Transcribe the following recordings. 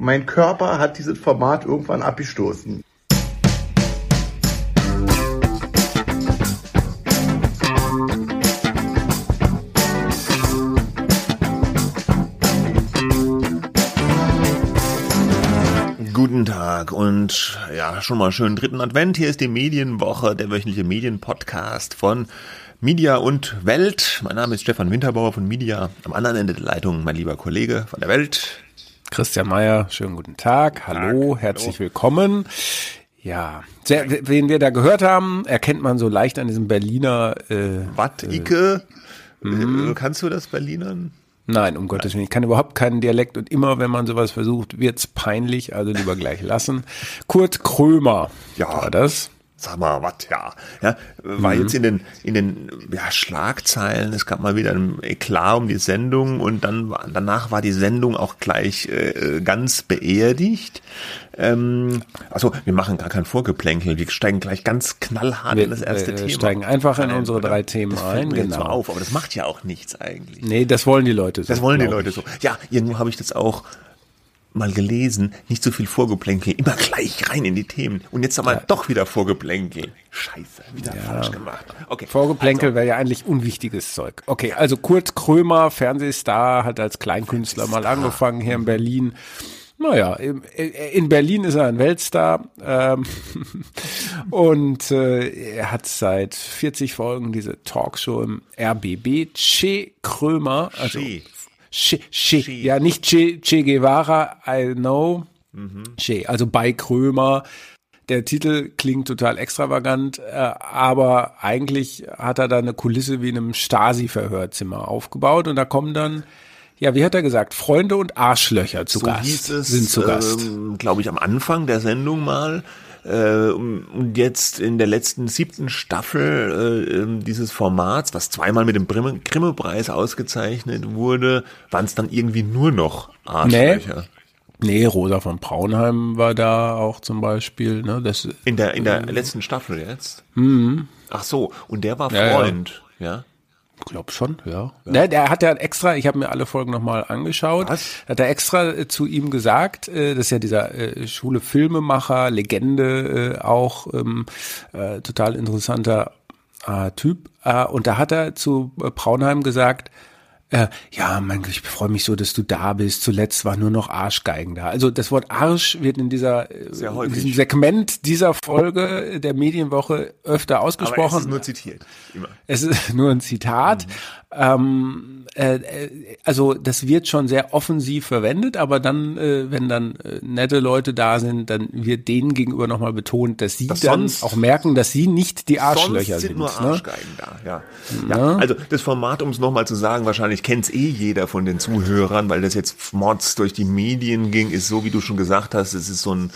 Mein Körper hat dieses Format irgendwann abgestoßen. Guten Tag und ja, schon mal schönen dritten Advent. Hier ist die Medienwoche, der wöchentliche Medienpodcast von Media und Welt. Mein Name ist Stefan Winterbauer von Media. Am anderen Ende der Leitung mein lieber Kollege von der Welt. Christian Mayer, schönen guten Tag. Hallo, Tag. herzlich Hallo. willkommen. Ja, sehr, wen wir da gehört haben, erkennt man so leicht an diesem Berliner. Äh, Was, Ike? Äh, kannst du das Berlinern? Nein, um Gottes Willen. Ich kann überhaupt keinen Dialekt und immer, wenn man sowas versucht, wird's peinlich, also lieber gleich lassen. Kurt Krömer ja, war das. Sag mal, was, ja. ja war mhm. jetzt in den, in den ja, Schlagzeilen, es gab mal wieder ein Eklat um die Sendung und dann danach war die Sendung auch gleich äh, ganz beerdigt. Ähm, also wir machen gar kein Vorgeplänkel, wir steigen gleich ganz knallhart wir, in das erste wir Thema. Wir steigen einfach in unsere drei Themen das ein. Genau. So auf, aber das macht ja auch nichts eigentlich. Nee, das wollen die Leute so. Das wollen die Leute ich. so. Ja, irgendwo habe ich das auch mal gelesen, nicht so viel Vorgeplänkel, immer gleich rein in die Themen. Und jetzt aber ja. doch wieder Vorgeplänkel. Scheiße, wieder ja. falsch gemacht. Okay. Vorgeplänkel also. wäre ja eigentlich unwichtiges Zeug. Okay, also Kurt Krömer, Fernsehstar, hat als Kleinkünstler mal angefangen hier in Berlin. Naja, in Berlin ist er ein Weltstar ähm, und äh, er hat seit 40 Folgen diese Talkshow im RBB. Che Krömer, also che. Che, che, che. ja nicht Che, che Guevara, I know, mhm. Che, also bei Krömer. Der Titel klingt total extravagant, äh, aber eigentlich hat er da eine Kulisse wie in einem Stasi-Verhörzimmer aufgebaut und da kommen dann ja, wie hat er gesagt? Freunde und Arschlöcher zu so Gast hieß es, sind zu Gast. Ähm, Glaube ich am Anfang der Sendung mal. Äh, und jetzt in der letzten siebten Staffel äh, ähm, dieses Formats, was zweimal mit dem Grimme-Preis ausgezeichnet wurde, waren es dann irgendwie nur noch Arschlöcher. Nee. Nee, Rosa von Braunheim war da auch zum Beispiel. Ne? Das, in der in der äh, letzten Staffel jetzt. Mhm. Ach so, und der war Freund, ja. ja. Glaub schon, ja. ja. Ne, der hat ja extra, ich habe mir alle Folgen nochmal angeschaut, Was? hat er extra äh, zu ihm gesagt, äh, das ist ja dieser äh, Schule Filmemacher, Legende äh, auch, ähm, äh, total interessanter äh, Typ. Äh, und da hat er zu äh, Braunheim gesagt, äh, ja, mein Gott, ich freue mich so, dass du da bist. Zuletzt war nur noch Arschgeigen da. Also das Wort Arsch wird in dieser in diesem Segment dieser Folge der Medienwoche öfter ausgesprochen. Aber es ist nur zitiert. Immer. Es ist nur ein Zitat. Mhm. Ähm, äh, äh, also das wird schon sehr offensiv verwendet, aber dann, äh, wenn dann äh, nette Leute da sind, dann wird denen gegenüber nochmal betont, dass sie das dann auch merken, dass sie nicht die Arschlöcher sind. sind nur ne? Arschgeigen da, ja. ja. Also das Format, um es nochmal zu sagen, wahrscheinlich kennt's eh jeder von den Zuhörern, weil das jetzt Mods durch die Medien ging, ist so, wie du schon gesagt hast, es ist so ein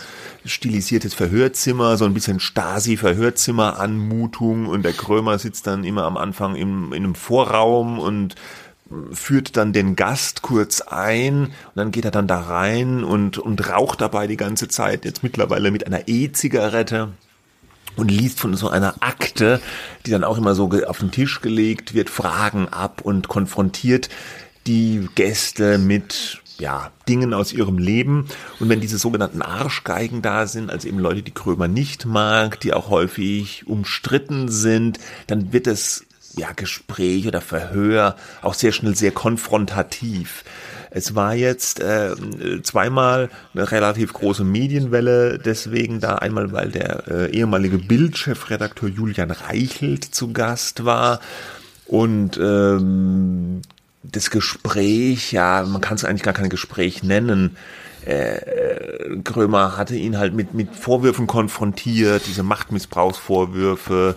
stilisiertes Verhörzimmer, so ein bisschen Stasi-Verhörzimmer-Anmutung. Und der Krömer sitzt dann immer am Anfang im, in einem Vorraum und führt dann den Gast kurz ein. Und dann geht er dann da rein und, und raucht dabei die ganze Zeit, jetzt mittlerweile mit einer E-Zigarette und liest von so einer Akte, die dann auch immer so auf den Tisch gelegt wird, Fragen ab und konfrontiert die Gäste mit ja, Dingen aus ihrem Leben. Und wenn diese sogenannten Arschgeigen da sind, also eben Leute, die Krömer nicht mag, die auch häufig umstritten sind, dann wird es ja, Gespräch oder Verhör auch sehr schnell sehr konfrontativ. Es war jetzt äh, zweimal eine relativ große Medienwelle, deswegen da einmal, weil der äh, ehemalige Bildchefredakteur Julian Reichelt zu Gast war und ähm, das Gespräch, ja, man kann es eigentlich gar kein Gespräch nennen. Äh, Krömer hatte ihn halt mit, mit Vorwürfen konfrontiert, diese Machtmissbrauchsvorwürfe,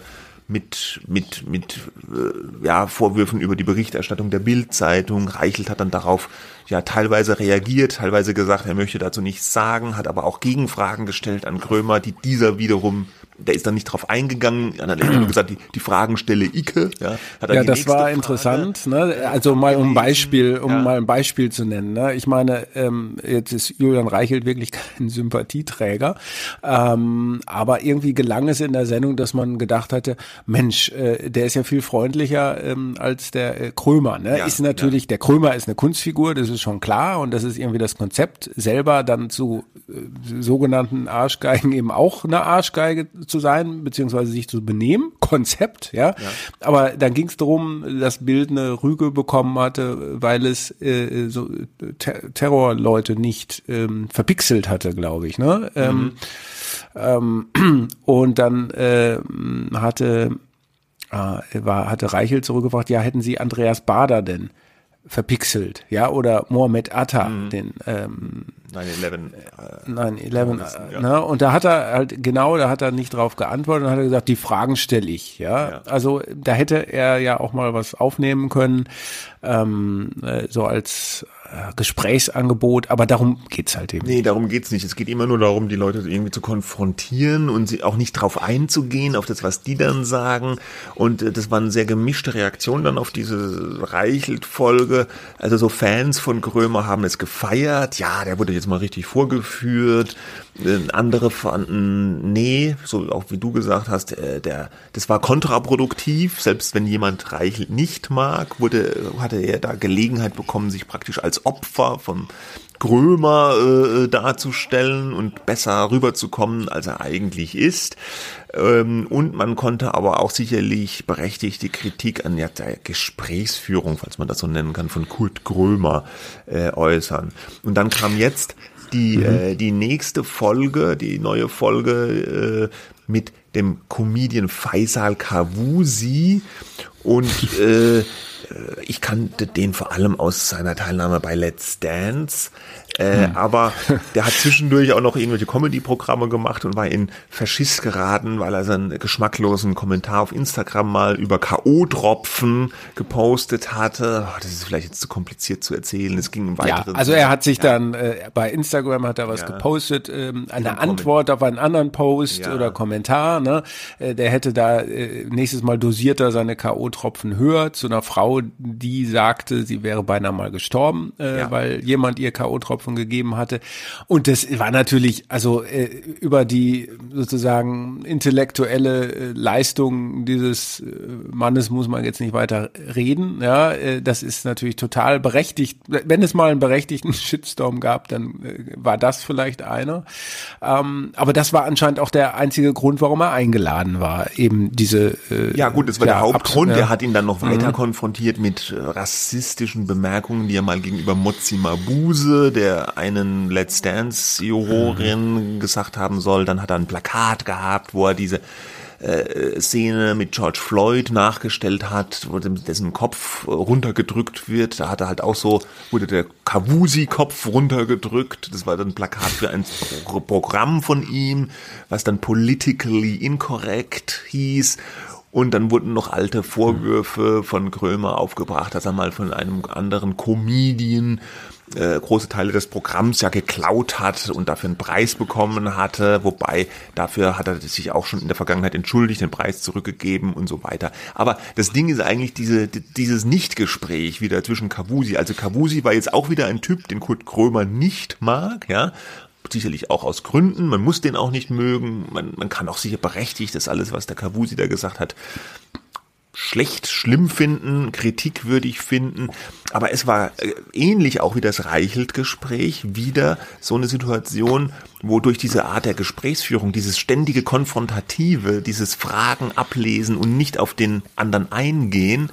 mit, mit, mit äh, ja, Vorwürfen über die Berichterstattung der Bildzeitung. Reichelt hat dann darauf ja teilweise reagiert, teilweise gesagt, er möchte dazu nichts sagen, hat aber auch Gegenfragen gestellt an Krömer, die dieser wiederum der ist dann nicht drauf eingegangen, er hat nur gesagt, die, die Fragen stelle Ike. Ja, hat ja das war Frage, interessant. Ne? Also mal um ein Beispiel, um ja. mal ein Beispiel zu nennen. Ne? Ich meine, ähm, jetzt ist Julian Reichelt wirklich kein Sympathieträger, ähm, aber irgendwie gelang es in der Sendung, dass man gedacht hatte, Mensch, äh, der ist ja viel freundlicher ähm, als der äh, Krömer. Ne? Ja, ist natürlich, der Krömer ist eine Kunstfigur, das ist schon klar und das ist irgendwie das Konzept, selber dann zu äh, sogenannten Arschgeigen eben auch eine Arschgeige zu sein, beziehungsweise sich zu benehmen. Konzept, ja. ja. Aber dann ging es darum, dass Bild eine Rüge bekommen hatte, weil es äh, so Ter Terrorleute nicht ähm, verpixelt hatte, glaube ich. Ne? Ähm, mhm. Ähm, und dann äh, hatte äh, war, hatte Reichel zurückgebracht, ja, hätten Sie Andreas Bader denn verpixelt, ja, oder Mohamed Atta, mhm. den ähm, 9-11. Äh, 9-11, äh, ja. ne? Und da hat er halt, genau, da hat er nicht drauf geantwortet und hat er gesagt, die Fragen stelle ich, ja? ja. Also da hätte er ja auch mal was aufnehmen können, ähm, äh, so als Gesprächsangebot, aber darum geht's halt eben. Nee, darum geht's nicht. Es geht immer nur darum, die Leute irgendwie zu konfrontieren und sie auch nicht drauf einzugehen, auf das, was die dann sagen. Und äh, das war eine sehr gemischte Reaktion dann auf diese Reichelt-Folge. Also so Fans von Krömer haben es gefeiert. Ja, der wurde jetzt mal richtig vorgeführt. Äh, andere fanden, nee, so auch wie du gesagt hast, äh, der, das war kontraproduktiv. Selbst wenn jemand Reichelt nicht mag, wurde, hatte er da Gelegenheit bekommen, sich praktisch als Opfer von Grömer äh, darzustellen und besser rüberzukommen, als er eigentlich ist. Ähm, und man konnte aber auch sicherlich berechtigte Kritik an der Gesprächsführung, falls man das so nennen kann, von Kurt Grömer äh, äußern. Und dann kam jetzt die, mhm. äh, die nächste Folge, die neue Folge äh, mit dem Comedian Faisal Kavusi und äh, ich kannte den vor allem aus seiner Teilnahme bei Let's Dance. Äh, hm. Aber der hat zwischendurch auch noch irgendwelche Comedy-Programme gemacht und war in Faschist geraten, weil er seinen geschmacklosen Kommentar auf Instagram mal über K.O.-Tropfen gepostet hatte. Oh, das ist vielleicht jetzt zu kompliziert zu erzählen. Es ging im weiteren. Ja, also er hat sich ja. dann äh, bei Instagram hat er was ja. gepostet, ähm, eine Antwort auf einen anderen Post ja. oder Kommentar. Ne? Äh, der hätte da äh, nächstes Mal dosierter seine K.O.-Tropfen höher zu einer Frau, die sagte, sie wäre beinahe mal gestorben, äh, weil jemand ihr K.O.-Tropfen Tropfen gegeben hatte. Und das war natürlich, also äh, über die sozusagen intellektuelle äh, Leistung dieses äh, Mannes muss man jetzt nicht weiter reden. Ja, äh, das ist natürlich total berechtigt. Wenn es mal einen berechtigten Shitstorm gab, dann äh, war das vielleicht einer. Ähm, aber das war anscheinend auch der einzige Grund, warum er eingeladen war. Eben diese. Äh, ja gut, das war der Hauptgrund. Ja. Er hat ihn dann noch weiter mhm. konfrontiert mit rassistischen Bemerkungen, die er mal gegenüber Mozzi Mabuse, der der einen Let's Dance Jurorin mhm. gesagt haben soll. Dann hat er ein Plakat gehabt, wo er diese äh, Szene mit George Floyd nachgestellt hat, wo dessen Kopf runtergedrückt wird. Da hat er halt auch so, wurde der Kavusi-Kopf runtergedrückt. Das war dann ein Plakat für ein Programm von ihm, was dann politically incorrect hieß. Und dann wurden noch alte Vorwürfe von Krömer aufgebracht, dass er mal von einem anderen Comedian äh, große Teile des Programms ja geklaut hat und dafür einen Preis bekommen hatte, wobei dafür hat er sich auch schon in der Vergangenheit entschuldigt, den Preis zurückgegeben und so weiter. Aber das Ding ist eigentlich diese, dieses Nichtgespräch wieder zwischen Kavusi. Also Kavusi war jetzt auch wieder ein Typ, den Kurt Krömer nicht mag, ja, sicherlich auch aus Gründen. Man muss den auch nicht mögen. Man, man kann auch sicher berechtigt, das alles, was der Kavusi da gesagt hat, schlecht, schlimm finden, kritikwürdig finden. Aber es war äh, ähnlich auch wie das Reichelt-Gespräch wieder so eine Situation, wo durch diese Art der Gesprächsführung, dieses ständige Konfrontative, dieses Fragen ablesen und nicht auf den anderen eingehen,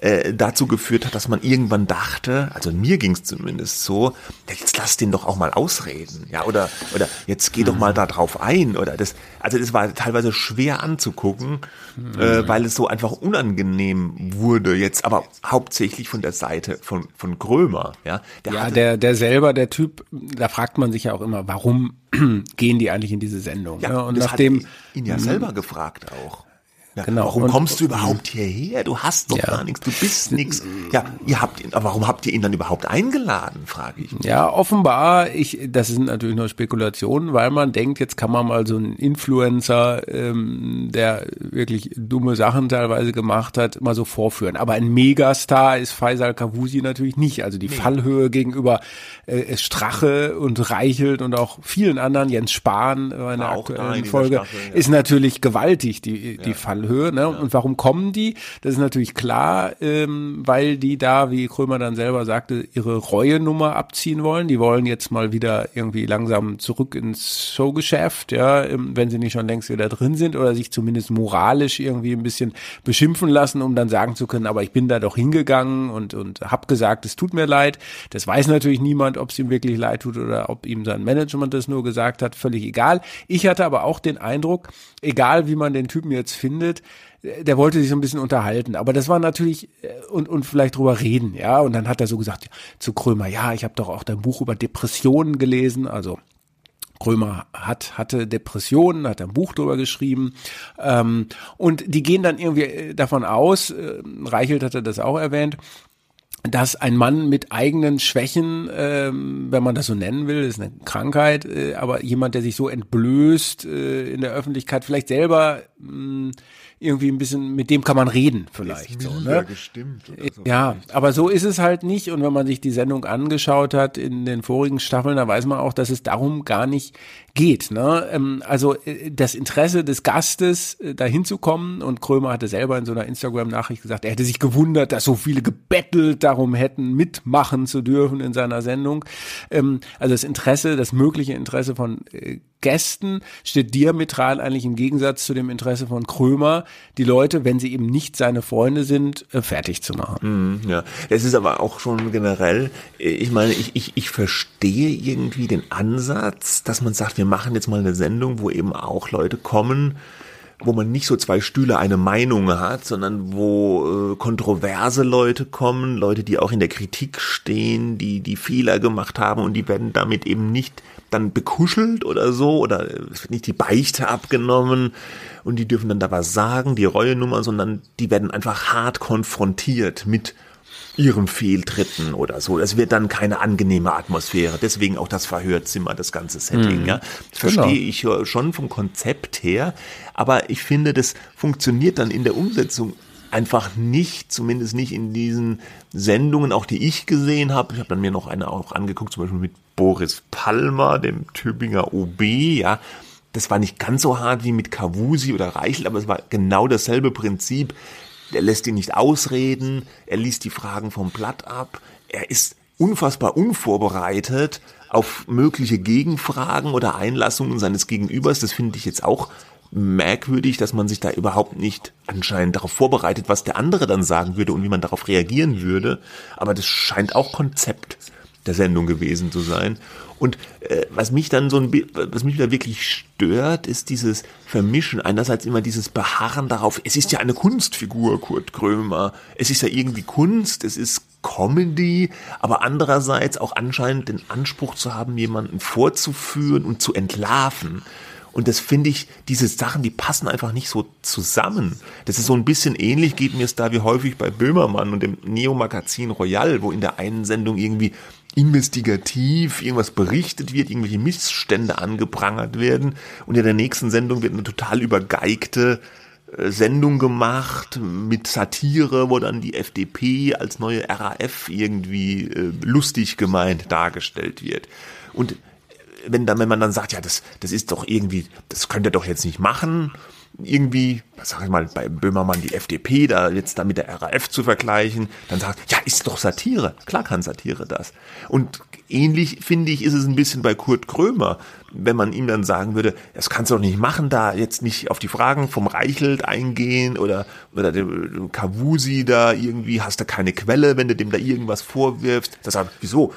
äh, dazu geführt hat, dass man irgendwann dachte, also mir ging es zumindest so, jetzt lass den doch auch mal ausreden, ja, oder oder jetzt geh doch mal da drauf ein, oder das, also das war teilweise schwer anzugucken, mhm. äh, weil es so einfach unangenehm wurde, jetzt aber hauptsächlich von der Seite von von Grömer, ja. Der ja, hatte, der der selber, der Typ, da fragt man sich ja auch immer, warum gehen die eigentlich in diese Sendung? Ja, ne? und nachdem ihn ja selber gefragt auch. Ja, genau. Warum und, kommst du überhaupt hierher? Du hast doch ja. gar nichts, du bist nichts. Ja, ihr habt ihn, aber warum habt ihr ihn dann überhaupt eingeladen, frage ich mich. Ja, offenbar, ich, das sind natürlich nur Spekulationen, weil man denkt, jetzt kann man mal so einen Influencer, ähm, der wirklich dumme Sachen teilweise gemacht hat, mal so vorführen. Aber ein Megastar ist Faisal Kavusi natürlich nicht. Also die nee. Fallhöhe gegenüber äh, Strache und Reichelt und auch vielen anderen, Jens Spahn in der aktuellen Folge, Staffel, ja. ist natürlich gewaltig, die, die ja. Fallhöhe. Fallhöhe. Ne? Und warum kommen die? Das ist natürlich klar, ähm, weil die da, wie Krömer dann selber sagte, ihre Reue-Nummer abziehen wollen. Die wollen jetzt mal wieder irgendwie langsam zurück ins Showgeschäft, ja, ähm, wenn sie nicht schon längst wieder drin sind oder sich zumindest moralisch irgendwie ein bisschen beschimpfen lassen, um dann sagen zu können, aber ich bin da doch hingegangen und, und hab gesagt, es tut mir leid. Das weiß natürlich niemand, ob es ihm wirklich leid tut oder ob ihm sein Management das nur gesagt hat, völlig egal. Ich hatte aber auch den Eindruck, egal wie man den Typen jetzt findet, der wollte sich so ein bisschen unterhalten, aber das war natürlich äh, und und vielleicht drüber reden, ja, und dann hat er so gesagt zu Krömer, ja, ich habe doch auch dein Buch über Depressionen gelesen, also Krömer hat, hatte Depressionen, hat ein Buch drüber geschrieben. Ähm, und die gehen dann irgendwie äh, davon aus, äh, Reichelt hatte das auch erwähnt, dass ein Mann mit eigenen Schwächen, ähm, wenn man das so nennen will, ist eine Krankheit, äh, aber jemand, der sich so entblößt äh, in der Öffentlichkeit, vielleicht selber mh, irgendwie ein bisschen, mit dem kann man reden vielleicht. so, ne? gestimmt so ja, aber so ist es halt nicht. Und wenn man sich die Sendung angeschaut hat in den vorigen Staffeln, da weiß man auch, dass es darum gar nicht geht. Ne? Ähm, also äh, das Interesse des Gastes, äh, da hinzukommen, und Krömer hatte selber in so einer Instagram-Nachricht gesagt, er hätte sich gewundert, dass so viele gebettelt darum hätten, mitmachen zu dürfen in seiner Sendung. Ähm, also das Interesse, das mögliche Interesse von äh, Gästen steht diametral eigentlich im Gegensatz zu dem Interesse von Krömer, die Leute, wenn sie eben nicht seine Freunde sind, fertig zu machen. Mhm, ja, es ist aber auch schon generell, ich meine, ich, ich, ich verstehe irgendwie den Ansatz, dass man sagt, wir machen jetzt mal eine Sendung, wo eben auch Leute kommen, wo man nicht so zwei Stühle eine Meinung hat, sondern wo äh, kontroverse Leute kommen, Leute, die auch in der Kritik stehen, die die Fehler gemacht haben und die werden damit eben nicht dann bekuschelt oder so oder es wird nicht die Beichte abgenommen und die dürfen dann da was sagen, die Reue-Nummer, sondern die werden einfach hart konfrontiert mit ihren Fehltritten oder so. Es wird dann keine angenehme Atmosphäre. Deswegen auch das Verhörzimmer, das ganze Setting. Mhm. Ja. Genau. verstehe ich schon vom Konzept her. Aber ich finde, das funktioniert dann in der Umsetzung einfach nicht, zumindest nicht in diesen Sendungen, auch die ich gesehen habe. Ich habe dann mir noch eine auch angeguckt, zum Beispiel mit Boris Palmer, dem Tübinger OB, ja. Das war nicht ganz so hart wie mit Kavusi oder Reichel, aber es war genau dasselbe Prinzip. Er lässt ihn nicht ausreden, er liest die Fragen vom Blatt ab, er ist unfassbar unvorbereitet auf mögliche Gegenfragen oder Einlassungen seines Gegenübers. Das finde ich jetzt auch merkwürdig, dass man sich da überhaupt nicht anscheinend darauf vorbereitet, was der andere dann sagen würde und wie man darauf reagieren würde. Aber das scheint auch Konzept der Sendung gewesen zu sein. Und äh, was mich dann so ein was mich da wirklich stört, ist dieses Vermischen. Einerseits immer dieses Beharren darauf, es ist ja eine Kunstfigur, Kurt Krömer. Es ist ja irgendwie Kunst, es ist Comedy, aber andererseits auch anscheinend den Anspruch zu haben, jemanden vorzuführen und zu entlarven. Und das finde ich, diese Sachen, die passen einfach nicht so zusammen. Das ist so ein bisschen ähnlich, geht mir es da wie häufig bei Böhmermann und dem Neo-Magazin Royal, wo in der einen Sendung irgendwie investigativ irgendwas berichtet wird, irgendwelche Missstände angeprangert werden und in der nächsten Sendung wird eine total übergeigte äh, Sendung gemacht mit Satire, wo dann die FDP als neue RAF irgendwie äh, lustig gemeint dargestellt wird. Und wenn dann, wenn man dann sagt, ja, das, das ist doch irgendwie, das könnt ihr doch jetzt nicht machen, irgendwie, sag ich mal, bei Böhmermann die FDP da jetzt da mit der RAF zu vergleichen, dann sagt, ja, ist doch Satire. Klar kann Satire das. Und ähnlich finde ich, ist es ein bisschen bei Kurt Krömer, wenn man ihm dann sagen würde, das kannst du doch nicht machen, da jetzt nicht auf die Fragen vom Reichelt eingehen oder, oder dem Kavusi da irgendwie, hast du keine Quelle, wenn du dem da irgendwas vorwirfst. Das sagt, wieso?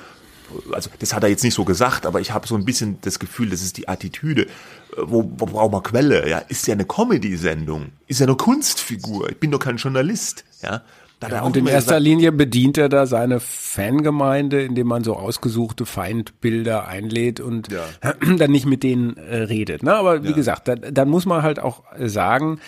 also das hat er jetzt nicht so gesagt, aber ich habe so ein bisschen das Gefühl, das ist die Attitüde. Äh, wo, wo braucht man Quelle? Ja, ist ja eine Comedy-Sendung, ist ja eine Kunstfigur. Ich bin doch kein Journalist. Ja, ja, und in erster gesagt, Linie bedient er da seine Fangemeinde, indem man so ausgesuchte Feindbilder einlädt und ja. dann nicht mit denen äh, redet. Ne? Aber wie ja. gesagt, da, dann muss man halt auch sagen,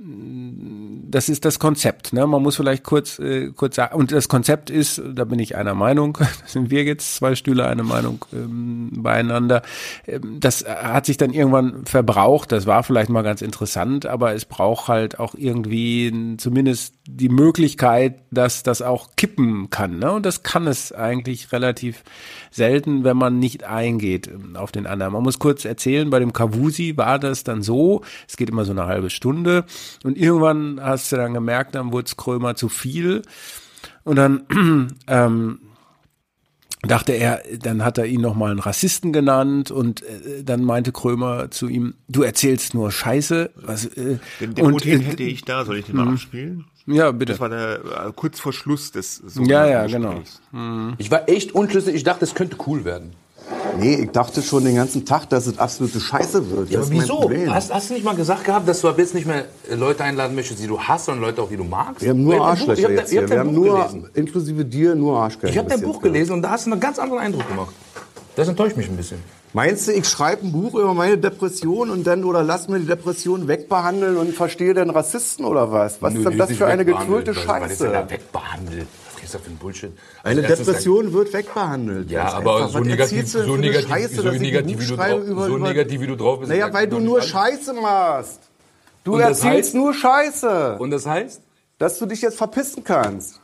das ist das Konzept. Ne? Man muss vielleicht kurz, äh, kurz sagen, und das Konzept ist, da bin ich einer Meinung, sind wir jetzt zwei Stühle eine Meinung ähm, beieinander. Ähm, das hat sich dann irgendwann verbraucht, das war vielleicht mal ganz interessant, aber es braucht halt auch irgendwie zumindest die Möglichkeit, dass das auch kippen kann. Ne? Und das kann es eigentlich relativ selten, wenn man nicht eingeht ähm, auf den anderen. Man muss kurz erzählen, bei dem Kavusi war das dann so, es geht immer so eine halbe Stunde und irgendwann hast du dann gemerkt, dann wurde es Krömer zu viel und dann ähm, dachte er, dann hat er ihn nochmal einen Rassisten genannt und äh, dann meinte Krömer zu ihm, du erzählst nur Scheiße. Was, äh, Den, den und, Motiv äh, hätte ich da, soll ich den mal abspielen? Ja, bitte. Das war der äh, kurz vor Schluss des Ja, ja, genau. Gesprächs. Ich war echt unschlüssig. Ich dachte, es könnte cool werden. Nee, ich dachte schon den ganzen Tag, dass es absolute Scheiße wird. Ja, das aber wieso? Hast, hast du nicht mal gesagt gehabt, dass du ab jetzt nicht mehr äh, Leute einladen möchtest, die du hast, sondern Leute auch, die du magst? Wir haben nur Arschlöcher jetzt hier. Wir haben nur, gelesen. inklusive dir, nur Arschgeigen. Ich habe dein Buch gelesen und da hast du einen ganz anderen Eindruck gemacht. Das enttäuscht mich ein bisschen. Meinst du, ich schreibe ein Buch über meine Depression und dann oder lass mir die Depression wegbehandeln und verstehe dann Rassisten oder was? Was ist denn das für eine gequirlte Was ist denn da Scheiße? wegbehandelt? Was ist das für ein Bullshit? Eine Also, Depression wird wegbehandelt. Ja, aber einfach. so Was negativ, so negativ, Scheiße, so ein negativ, wie du drauf, über- so negativ, wie du drauf bist. Naja, weil du nur. Scheiße machst. Du Und erzählst heißt? nur Scheiße. Und das heißt? dass du dich jetzt verpissen kannst.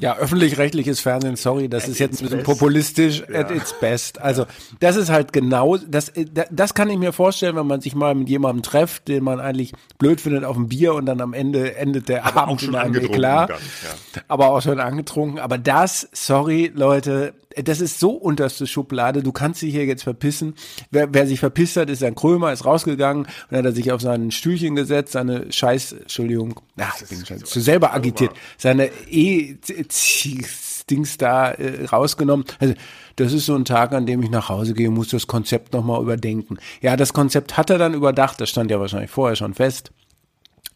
Ja, öffentlich-rechtliches Fernsehen, sorry, das ist jetzt ein bisschen populistisch, at its best. Also, das ist halt genau, das, äh, das kann ich mir vorstellen, wenn man sich mal mit jemandem trefft, den man eigentlich blöd findet auf dem Bier und dann am Ende endet der Aber Abend auch schon in einem angetrunken Eklat. ja. Aber auch schon angetrunken. Aber das, sorry, Leute, das ist so unterste Schublade, du kannst dich hier jetzt verpissen. Wer, wer sich verpisst hat, ist ein Krömer, ist rausgegangen und hat er sich auf sein Stühlchen gesetzt, seine Scheiß, Entschuldigung, ach, ich bin schon zu selber agitiert, seine E-Dings da äh, rausgenommen. Also, das ist so ein Tag, an dem ich nach Hause gehe, muss das Konzept nochmal überdenken. Ja, das Konzept hat er dann überdacht, das stand ja wahrscheinlich vorher schon fest.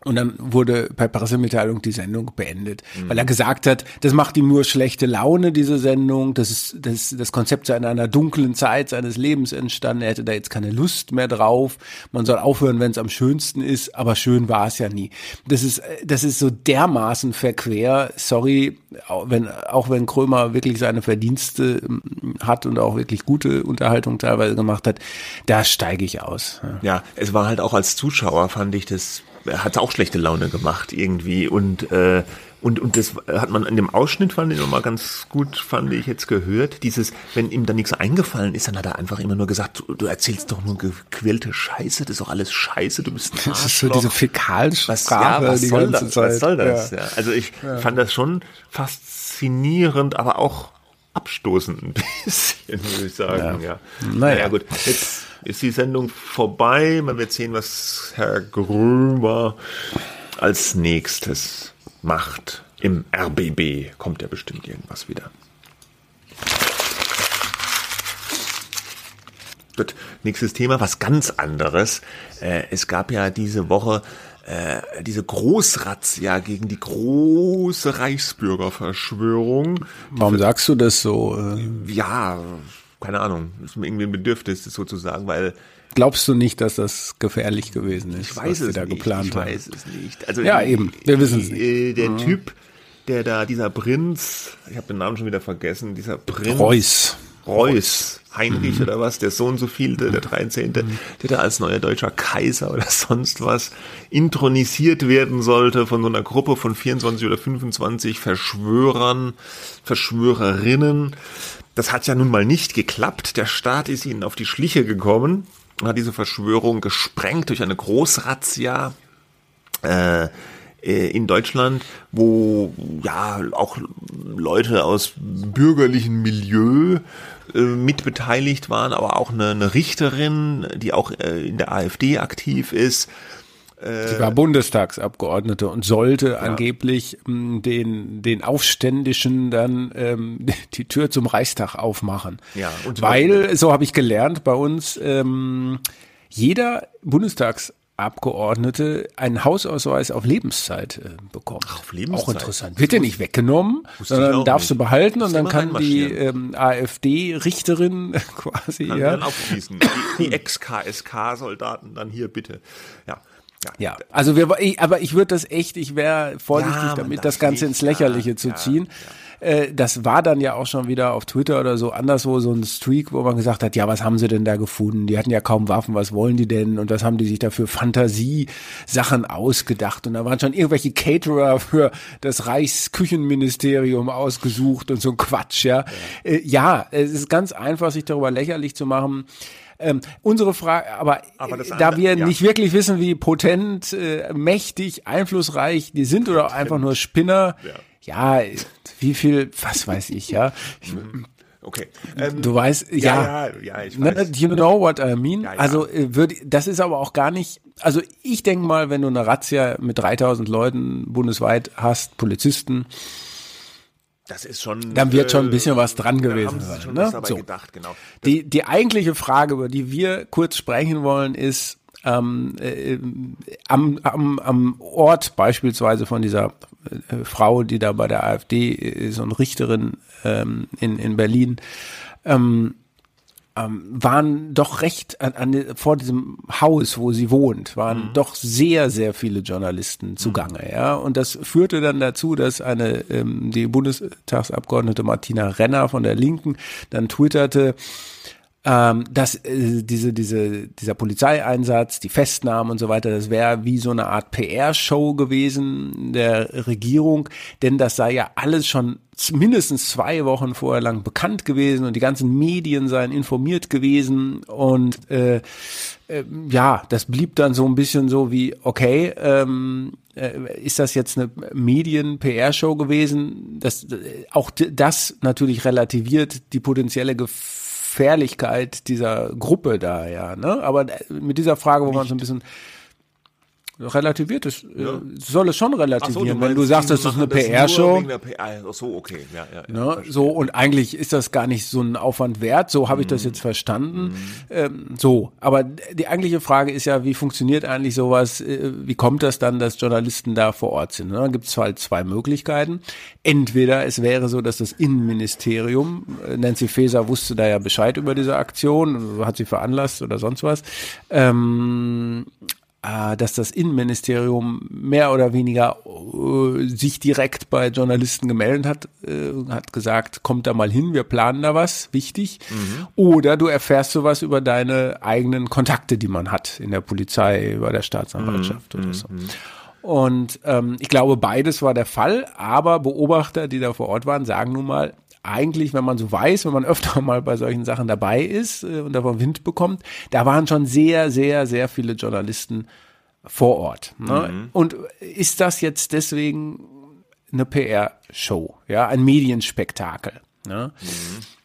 Und dann wurde per Pressemitteilung die Sendung beendet, weil er gesagt hat, das macht ihm nur schlechte Laune, diese Sendung. Das ist das, das Konzept sei in einer dunklen Zeit seines Lebens entstanden. Er hätte da jetzt keine Lust mehr drauf. Man soll aufhören, wenn es am schönsten ist, aber schön war es ja nie. Das ist, das ist so dermaßen verquer. Sorry, auch wenn, auch wenn Krömer wirklich seine Verdienste ähm, hat und auch wirklich gute Unterhaltung teilweise gemacht hat, da steige ich aus. Ja. Ja, es war halt auch als Zuschauer, fand ich das, hat auch schlechte Laune gemacht irgendwie und äh, und und das hat man in dem Ausschnitt fand ich nochmal ganz gut, fand ich jetzt gehört. Dieses, wenn ihm dann nichts eingefallen ist, dann hat er einfach immer nur gesagt, du, du erzählst doch nur gequälte Scheiße, das ist doch alles Scheiße, du bist ein Das ist so diese Fäkalsprache ja, was die soll ganze das? Zeit. Was soll das? Ja. Ja. Also ich fand das schon faszinierend, aber auch abstoßend ein bisschen, würde ich sagen. Ja. Naja. gut. Jetzt ist die Sendung vorbei. Man wird sehen, was Herr Grömer als nächstes macht. Im RBB kommt ja bestimmt irgendwas wieder. Gut, nächstes Thema, was ganz anderes. Äh, es gab ja diese Woche äh, diese Großrazzia gegen die große Reichsbürgerverschwörung. Warum sagst du das so? äh? Ja, keine Ahnung, ist mir irgendwie ein Bedürfnis, das sozusagen, weil Glaubst du nicht, dass das gefährlich gewesen ist, ich weiß was sie es da nicht. geplant ich haben? weiß es nicht. Also Ja, die- eben. Wir wissen es nicht. äh, Der Typ, der da, dieser Prinz, ich habe den Namen schon wieder vergessen, dieser Prinz. Reuß. Reuß, Heinrich Mhm. oder was, der so und so viel, der, der 13., der da als neuer deutscher Kaiser oder sonst was intronisiert werden sollte von so einer Gruppe von 24 oder 25 Verschwörern, Verschwörerinnen. Das hat ja nun mal nicht geklappt. Der Staat ist ihnen auf die Schliche gekommen und hat diese Verschwörung gesprengt durch eine Großrazzia äh, äh, in Deutschland, wo ja auch Leute aus bürgerlichem Milieu äh, mitbeteiligt waren, aber auch eine, eine Richterin, die auch äh, in der AfD aktiv ist. Sie war Bundestagsabgeordnete und sollte angeblich mh, den, den Aufständischen dann ähm, die Tür zum Reichstag aufmachen. Ja, und- Weil, so habe ich gelernt bei uns, ähm, jeder Bundestagsabgeordnete einen Hausausweis auf Lebenszeit äh, bekommt. Auf Lebenszeit? Auch interessant. Wird ja nicht weggenommen, sondern darfst nicht. du behalten und dann kann die ähm, AfD-Richterin quasi, Kann ja, dann aufschließen. Die, die Ex-KSK-Soldaten dann hier bitte. Ja. Ja, also wir, ich, aber ich würde das echt, ich wäre vorsichtig Ja, damit, das Ganze ins Lächerliche ja, zu ja, ziehen. äh, das war dann ja auch schon wieder auf Twitter oder so anderswo so ein Streak, wo man gesagt hat, ja, was haben sie denn da gefunden? Die hatten ja kaum Waffen, was wollen die denn? Und was haben die sich da für Fantasie-Sachen ausgedacht? Und da waren schon irgendwelche Caterer für das Reichsküchenministerium ausgesucht und so ein Quatsch, ja. Ja, äh, ja es ist ganz einfach, sich darüber lächerlich zu machen. Ähm, unsere Frage, aber, aber da andere, wir ja. nicht wirklich wissen, wie potent, äh, mächtig, einflussreich die sind oder einfach nur Spinner, ja. ja, wie viel, was weiß ich, ja. Ich, Okay. Ähm, du weißt, ja, ja, ja, ich weiß. You know what I mean? Ja, ja. Also äh, würde, das ist aber auch gar nicht. Also ich denke mal, wenn du eine Razzia mit 3000 Leuten bundesweit hast, Polizisten, das ist schon. Dann wird schon ein bisschen was dran gewesen sein. Ne? So. Gedacht, genau. Die, die eigentliche Frage, über die wir kurz sprechen wollen, ist ähm, äh, am, am, am Ort beispielsweise von dieser äh, Frau, die da bei der AfD ist und Richterin ähm, in, in Berlin. Ähm, ähm, waren doch recht an, an, vor diesem Haus, wo sie wohnt, waren mhm. doch sehr, sehr viele Journalisten zugange, mhm. ja. Und das führte dann dazu, dass eine ähm, die Bundestagsabgeordnete Martina Renner von der Linken dann twitterte, ähm, dass äh, diese, diese, dieser Polizeieinsatz, die Festnahmen und so weiter, das wäre wie so eine Art PR-Show gewesen der Regierung, denn das sei ja alles schon mindestens zwei Wochen vorher lang bekannt gewesen und die ganzen Medien seien informiert gewesen und äh, äh, ja, das blieb dann so ein bisschen so wie, okay, ähm, äh, ist das jetzt eine Medien-PR-Show gewesen? Das, äh, auch das natürlich relativiert die potenzielle Gefahr Gefährlichkeit dieser Gruppe da, ja. Ne? Aber mit dieser Frage, wo man so ein bisschen relativiert es, äh, ja. soll es schon relativieren, so, wenn du sagst, das ist eine PR-Show. PR. So, okay, ja, ja. ja ne? so, und eigentlich ist das gar nicht so ein Aufwand wert, so habe ich das mhm. jetzt verstanden. Mhm. Ähm, so, aber die eigentliche Frage ist ja, wie funktioniert eigentlich sowas, äh, wie kommt das dann, dass Journalisten da vor Ort sind? Ne? Da gibt es halt zwei Möglichkeiten. Entweder es wäre so, dass das Innenministerium, äh, Nancy Faeser wusste da ja Bescheid über diese Aktion, hat sie veranlasst oder sonst was, ähm, äh, dass das Innenministerium mehr oder weniger äh, sich direkt bei Journalisten gemeldet hat, äh, hat gesagt, kommt da mal hin, wir planen da was, wichtig. Mhm. Oder du erfährst sowas über deine eigenen Kontakte, die man hat in der Polizei, bei der Staatsanwaltschaft mhm. oder so. Mhm. Und ähm, ich glaube, beides war der Fall, aber Beobachter, die da vor Ort waren, sagen nun mal, eigentlich, wenn man so weiß, wenn man öfter mal bei solchen Sachen dabei ist äh, und davon Wind bekommt, da waren schon sehr, sehr, sehr viele Journalisten vor Ort. Ne? Mhm. Und ist das jetzt deswegen eine PR-Show, ja, ein Medienspektakel? Ne? Mhm.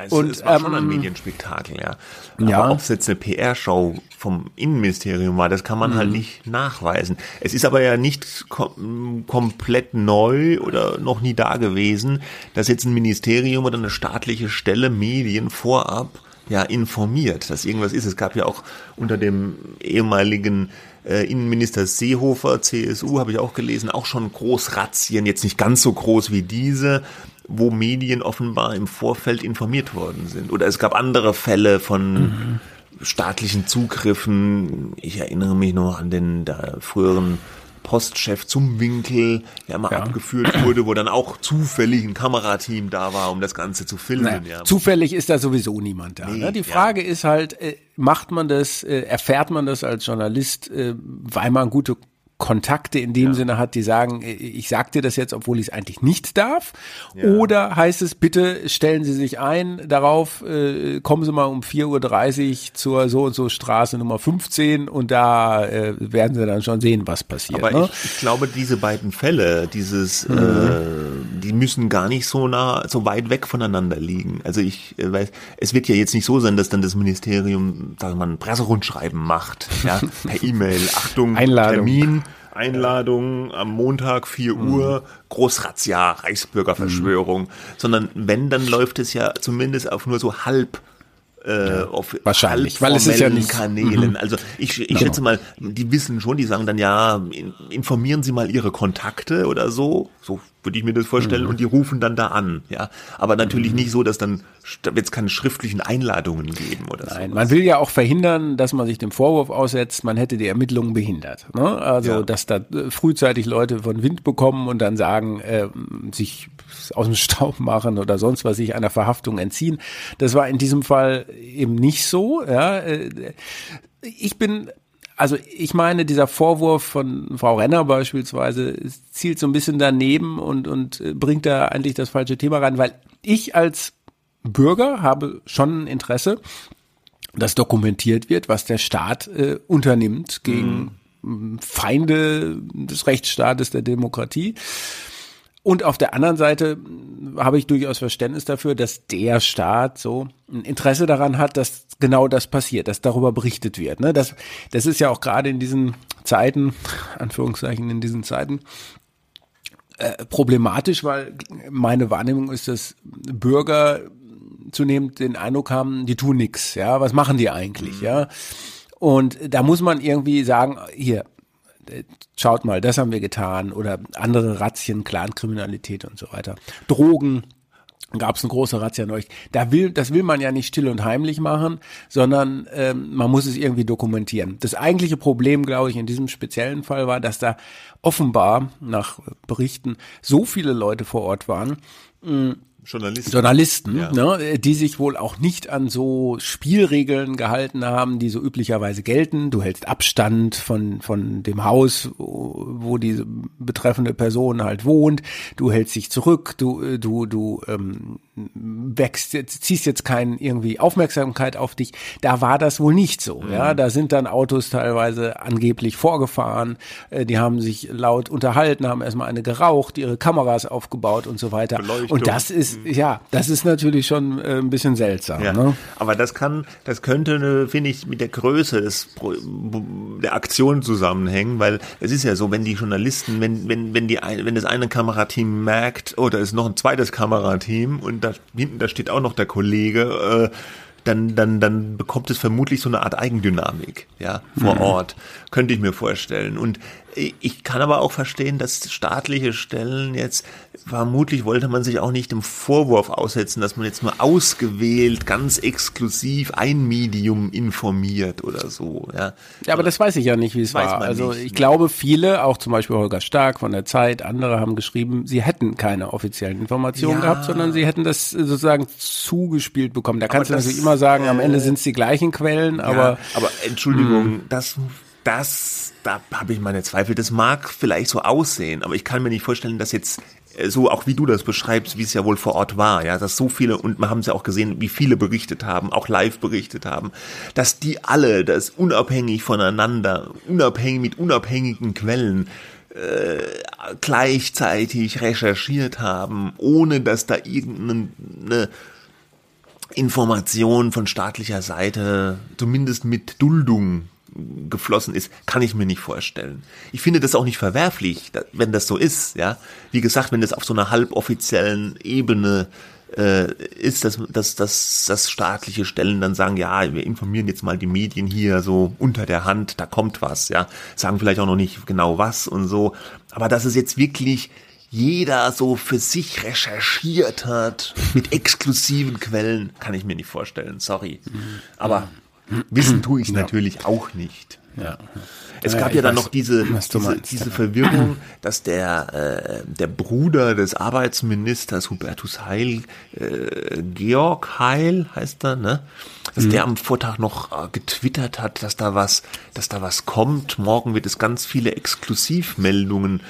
Also und, es war ähm, schon ein ähm, Medienspektakel, ja. Aber ja. ob es jetzt eine PR-Show vom Innenministerium war, das kann man halt mhm. halt nicht nachweisen. Es ist aber ja nicht kom komplett neu oder noch nie da gewesen, dass jetzt ein Ministerium oder eine staatliche Stelle Medien vorab ja informiert, dass irgendwas ist. Es gab ja auch unter dem ehemaligen äh, Innenminister Seehofer, CSU, habe ich auch gelesen, auch schon Großrazzien, jetzt nicht ganz so groß wie diese, wo Medien offenbar im Vorfeld informiert worden sind. Oder es gab andere Fälle von mhm. staatlichen Zugriffen. Ich erinnere mich noch an den früheren Postchef zum Winkel, der immer ja. abgeführt wurde, wo dann auch zufällig ein Kamerateam da war, um das Ganze zu filmen. Naja, ja. Zufällig ist da sowieso niemand da. Nee, ne? Die Frage ja. ist halt, äh, macht man das, äh, erfährt man das als Journalist, äh, weil man gute Kontakte in dem ja. Sinne hat, die sagen, äh, ich sag dir das jetzt, obwohl ich es eigentlich nicht darf? Ja. Oder heißt es, bitte stellen Sie sich ein darauf, äh, kommen Sie mal um 4.30 Uhr zur so und so Straße Nummer 15 und da äh, werden Sie dann schon sehen, was passiert. Aber ne? ich, ich, glaube, diese beiden Fälle, dieses, mhm. äh, die müssen gar nicht so nah, so weit weg voneinander liegen. Also ich äh, weiß, es wird ja jetzt nicht so sein, dass dann das Ministerium, sagen wir mal, ein Presserundschreiben macht, ja, per E-Mail, Achtung, Einladung. Termin, Einladung am Montag 4 mhm. Uhr, Großrazzia, Reichsbürgerverschwörung, mhm. sondern wenn, dann läuft es ja zumindest auf nur so halb äh, auf wahrscheinlich, weil es ist ja nicht Kanälen. Mhm. Also ich, ich genau. schätze mal, die wissen schon, die sagen dann ja, informieren Sie mal Ihre Kontakte oder so, so würde ich mir das vorstellen, mhm. und die rufen dann da an, ja. Aber natürlich mhm. nicht so, dass dann es keine schriftlichen Einladungen geben oder so. Nein, man will ja auch verhindern, dass man sich dem Vorwurf aussetzt, man hätte die Ermittlungen behindert. Ne? Also, ja. dass da äh, frühzeitig Leute von Wind bekommen und dann sagen, äh, sich aus dem Staub machen oder sonst was, sich einer Verhaftung entziehen. Das war in diesem Fall eben nicht so. Ja. Äh, ich bin also ich meine, dieser Vorwurf von Frau Renner beispielsweise zielt so ein bisschen daneben und, und äh, bringt da eigentlich das falsche Thema rein, weil ich als Bürger habe schon ein Interesse, dass dokumentiert wird, was der Staat äh, unternimmt gegen mhm. Feinde des Rechtsstaates, der Demokratie. Und auf der anderen Seite habe ich durchaus Verständnis dafür, dass der Staat so ein Interesse daran hat, dass genau das passiert, dass darüber berichtet wird. Ne? Das, das ist ja auch gerade in diesen Zeiten, Anführungszeichen in diesen Zeiten, äh, problematisch, weil meine Wahrnehmung ist, dass Bürger zunehmend den Eindruck haben, die tun nichts. Ja, was machen die eigentlich? Mhm. Ja, und da muss man irgendwie sagen, hier, schaut mal, das haben wir getan oder andere Razzien, Clankriminalität und so weiter. Drogen, gab es eine große Razzia neulich. Da will, das will man ja nicht still und heimlich machen, sondern ähm, man muss es irgendwie dokumentieren. Das eigentliche Problem, glaube ich, in diesem speziellen Fall war, dass da offenbar nach Berichten so viele Leute vor Ort waren, mh, Journalisten, Journalisten ja. ne, die sich wohl auch nicht an so Spielregeln gehalten haben, die so üblicherweise gelten. Du hältst Abstand von, von dem Haus, wo die betreffende Person halt wohnt. Du hältst dich zurück. Du, du, du ähm, wächst jetzt, ziehst jetzt keinen irgendwie Aufmerksamkeit auf dich. Da war das wohl nicht so. Mhm. Ja, da sind dann Autos teilweise angeblich vorgefahren. Äh, die haben sich laut unterhalten, haben erstmal eine geraucht, ihre Kameras aufgebaut und so weiter. Und das ist, mhm. ja, das ist natürlich schon äh, ein bisschen seltsam. Ja. Ne? Aber das kann, das könnte, finde ich, mit der Größe des, der Aktion zusammenhängen, weil es ist ja so, wenn die Journalisten, wenn, wenn, wenn die, wenn das eine Kamerateam merkt, oder oh, ist noch ein zweites Kamerateam und da hinten, da steht auch noch der Kollege, äh, dann, dann, dann bekommt es vermutlich so eine Art Eigendynamik, ja, vor mhm. Ort. Könnte ich mir vorstellen. Und ich kann aber auch verstehen, dass staatliche Stellen jetzt, vermutlich wollte man sich auch nicht dem Vorwurf aussetzen, dass man jetzt nur ausgewählt, ganz exklusiv ein Medium informiert oder so. Ja, ja aber das weiß ich ja nicht, wie es war. Also nicht. ich glaube, viele, auch zum Beispiel Holger Stark von der Zeit, andere haben geschrieben, sie hätten keine offiziellen Informationen ja. gehabt, sondern sie hätten das sozusagen zugespielt bekommen. Da kannst aber du natürlich immer sagen, am Ende äh, sind es die gleichen Quellen, ja, aber. Aber Entschuldigung, mh. das das, da habe ich meine Zweifel. Das mag vielleicht so aussehen, aber ich kann mir nicht vorstellen, dass jetzt äh, so auch wie du das beschreibst, wie es ja wohl vor Ort war, ja, dass so viele und wir haben es ja auch gesehen, wie viele berichtet haben, auch live berichtet haben, dass die alle das unabhängig voneinander, unabhängig mit unabhängigen Quellen äh, gleichzeitig recherchiert haben, ohne dass da irgendeine Information von staatlicher Seite zumindest mit Duldung geflossen ist, kann ich mir nicht vorstellen. Ich finde das auch nicht verwerflich, wenn das so ist, ja. Wie gesagt, wenn das auf so einer halboffiziellen Ebene äh, ist, dass, dass, dass, dass staatliche Stellen dann sagen, ja, wir informieren jetzt mal die Medien hier so unter der Hand, da kommt was, ja. Sagen vielleicht auch noch nicht genau was und so. Aber dass es jetzt wirklich jeder so für sich recherchiert hat, mit exklusiven Quellen, kann ich mir nicht vorstellen, sorry. Aber Wissen tue ich ja. natürlich auch nicht. Ja. Es gab ja, ja dann weiß, noch diese, diese, diese Verwirrung, dass der, äh, der Bruder des Arbeitsministers Hubertus Heil, äh, Georg Heil heißt er, ne? Dass mhm. der am Vortag noch äh, getwittert hat, dass da was, dass da was kommt. Morgen wird es ganz viele Exklusivmeldungen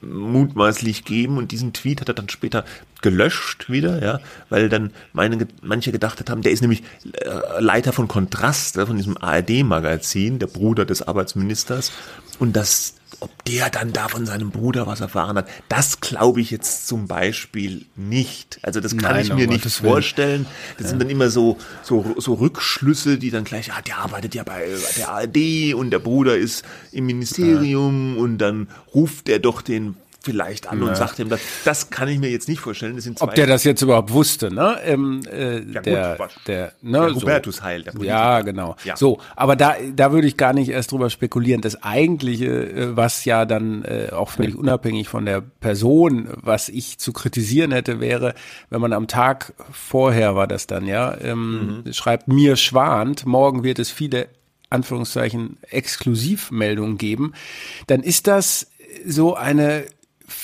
mutmaßlich geben. Und diesen Tweet hat er dann später gelöscht wieder, ja, weil dann meine, manche gedacht haben, der ist nämlich äh, Leiter von Kontrast, von diesem ARD-Magazin, der Bruder des Arbeitsministers. Und das ob der dann da von seinem Bruder was erfahren hat, das glaube ich jetzt zum Beispiel nicht. Also das kann Nein, ich mir nicht vorstellen. Das ja. sind dann immer so, so, so Rückschlüsse, die dann gleich, ah, der arbeitet ja bei, bei der ARD und der Bruder ist im Ministerium ja. und dann ruft er doch den vielleicht an und sagt ihm das. Das kann ich mir jetzt nicht vorstellen. Das sind Ob der das jetzt überhaupt wusste, ne? Ähm, äh, Ja, gut, der, was- der, ne, der so. Hubertus Heil, der Politiker. Ja, genau. Ja. So, aber da, da würde ich gar nicht erst drüber spekulieren. Das eigentliche, äh, was ja dann äh, auch völlig unabhängig von der Person, was ich zu kritisieren hätte, wäre, wenn man am Tag vorher war das dann, ja, ähm, Mhm. schreibt mir schwant, morgen wird es viele Anführungszeichen Exklusivmeldungen geben, dann ist das so eine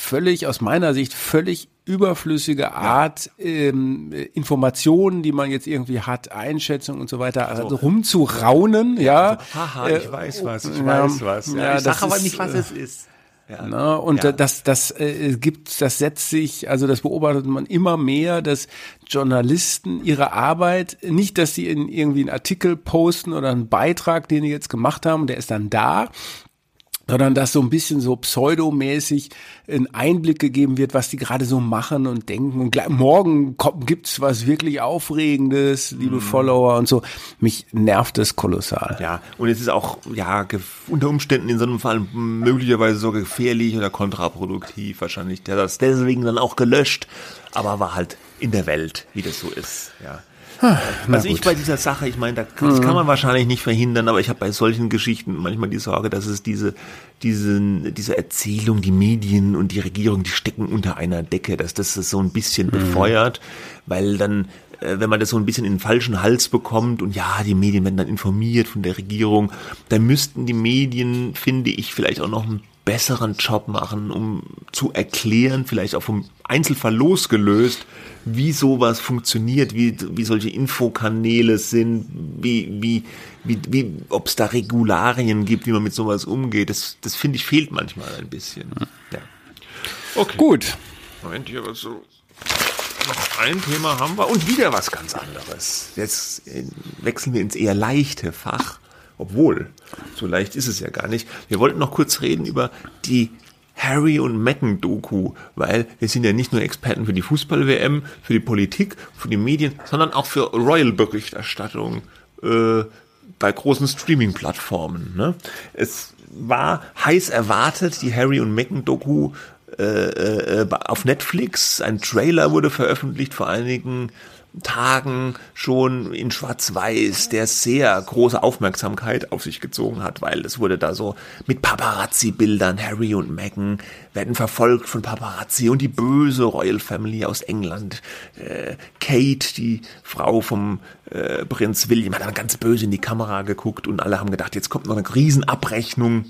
völlig, aus meiner Sicht, völlig überflüssige Art, ähm, Informationen, die man jetzt irgendwie hat, Einschätzung und so weiter, also rumzuraunen, ja. Haha, Äh, ich weiß was, ich ja, weiß was. Ja, ja, ich sage aber nicht, was äh, es ist. Ja. Ne? Und Ja. äh, das, das äh, gibt, das setzt sich, also das beobachtet man immer mehr, dass Journalisten ihre Arbeit, nicht, dass sie in irgendwie einen Artikel posten oder einen Beitrag, den die jetzt gemacht haben, der ist dann da, sondern dass so ein bisschen so pseudomäßig ein Einblick gegeben wird, was die gerade so machen und denken. Und gleich, morgen kommt, gibt's was wirklich Aufregendes, liebe Follower und so. Mich nervt das kolossal. Ja, und es ist auch, ja, unter Umständen in so einem Fall möglicherweise so gefährlich oder kontraproduktiv wahrscheinlich. Der hat das deswegen dann auch gelöscht, aber war halt in der Welt, wie das so ist, ja. Also ich bei dieser Sache, ich meine, da- das kann man wahrscheinlich nicht verhindern, aber ich habe bei solchen Geschichten manchmal die Sorge, dass es diese, diese, diese Erzählung, die Medien und die Regierung, die stecken unter einer Decke, dass das so ein bisschen befeuert, weil dann äh, wenn man das so ein bisschen in den falschen Hals bekommt und ja, die Medien werden dann informiert von der Regierung, dann müssten die Medien, finde ich, vielleicht auch noch einen besseren Job machen, um zu erklären, vielleicht auch vom Einzelfall losgelöst, wie sowas funktioniert, wie, wie solche Infokanäle sind, wie, wie, wie, wie ob es da Regularien gibt, wie man mit sowas umgeht. Das, das finde ich fehlt manchmal ein bisschen. Ja. Okay. Gut. Moment, hier was so. Noch ein Thema haben wir und wieder was ganz anderes. Jetzt äh, wechseln wir ins eher leichte Fach. Obwohl, so leicht ist es ja gar nicht. Wir wollten noch kurz reden über die Harry und Meghan Doku, weil wir sind ja nicht nur Experten für die Fußball-WM, für die Politik, für die Medien, sondern auch für Royal-Berichterstattung äh, bei großen Streaming-Plattformen. Ne? Es war heiß erwartet, die Harry und Meghan Doku äh, äh, auf Netflix. Ein Trailer wurde veröffentlicht vor einigen Tagen schon in Schwarz-Weiß, der sehr große Aufmerksamkeit auf sich gezogen hat, weil es wurde da so mit Paparazzi-Bildern, Harry und Meghan werden verfolgt von Paparazzi und die böse Royal Family aus England. Äh, Kate, die Frau vom äh, Prinz William, hat dann ganz böse in die Kamera geguckt und alle haben gedacht, jetzt kommt noch eine Riesenabrechnung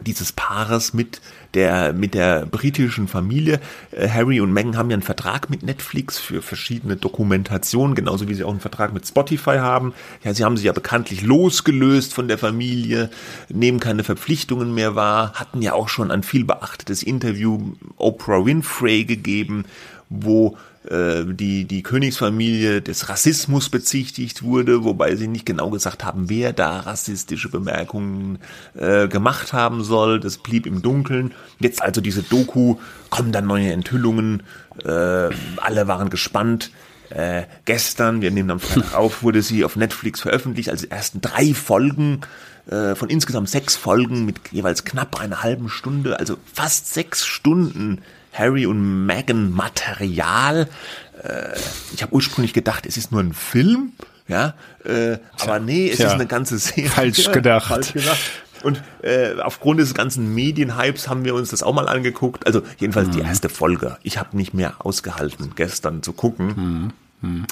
dieses Paares mit der mit der britischen Familie. Äh, Harry und Meghan haben ja einen Vertrag mit Netflix für verschiedene Dokumentationen, genauso wie sie auch einen Vertrag mit Spotify haben. Ja, sie haben sich ja bekanntlich losgelöst von der Familie, nehmen keine Verpflichtungen mehr wahr, hatten ja auch schon ein viel beachtetes Interview Oprah Winfrey gegeben, wo äh, die, die Königsfamilie des Rassismus bezichtigt wurde, wobei sie nicht genau gesagt haben, wer da rassistische Bemerkungen äh, gemacht haben soll. Das blieb im Dunkeln. Jetzt also diese Doku, kommen dann neue Enthüllungen, äh, alle waren gespannt. Äh, gestern, wir nehmen am Freitag auf, wurde sie auf Netflix veröffentlicht, also die ersten drei Folgen äh, von insgesamt sechs Folgen mit jeweils knapp einer halben Stunde, also fast sechs Stunden Harry und Meghan Material. Äh, ich habe ursprünglich gedacht, es ist nur ein Film, ja, äh, aber nee, es Tja, ist eine ganze Serie. falsch gedacht. Falsch gedacht. Und äh, aufgrund des ganzen Medienhypes haben wir uns das auch mal angeguckt. Also jedenfalls Mhm. die erste Folge. Ich habe nicht mehr ausgehalten, gestern zu gucken.